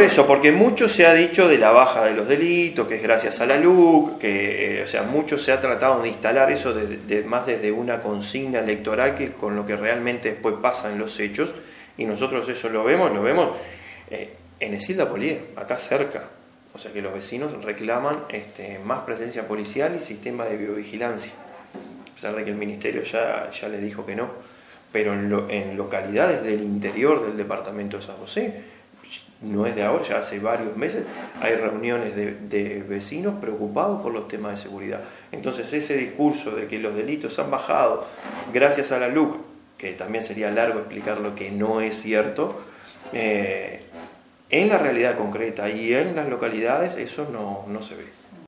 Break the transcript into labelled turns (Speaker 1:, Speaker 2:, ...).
Speaker 1: Por eso, porque mucho se ha dicho de la baja de los delitos, que es gracias a la LUC, que, eh, o sea, mucho se ha tratado de instalar eso más desde una consigna electoral que con lo que realmente después pasa en los hechos, y nosotros eso lo vemos, lo vemos eh, en Esilda Polié, acá cerca. O sea que los vecinos reclaman este, más presencia policial y sistema de biovigilancia, a pesar de que el ministerio ya, ya les dijo que no. Pero en, en localidades del interior del departamento de San José, no es de ahora, ya hace varios meses, hay reuniones de, vecinos preocupados por los temas de seguridad. Entonces ese discurso de que los delitos han bajado gracias a la LUC, que también sería largo explicar lo que no es cierto, eh, en la realidad concreta y en las localidades eso no, no se ve.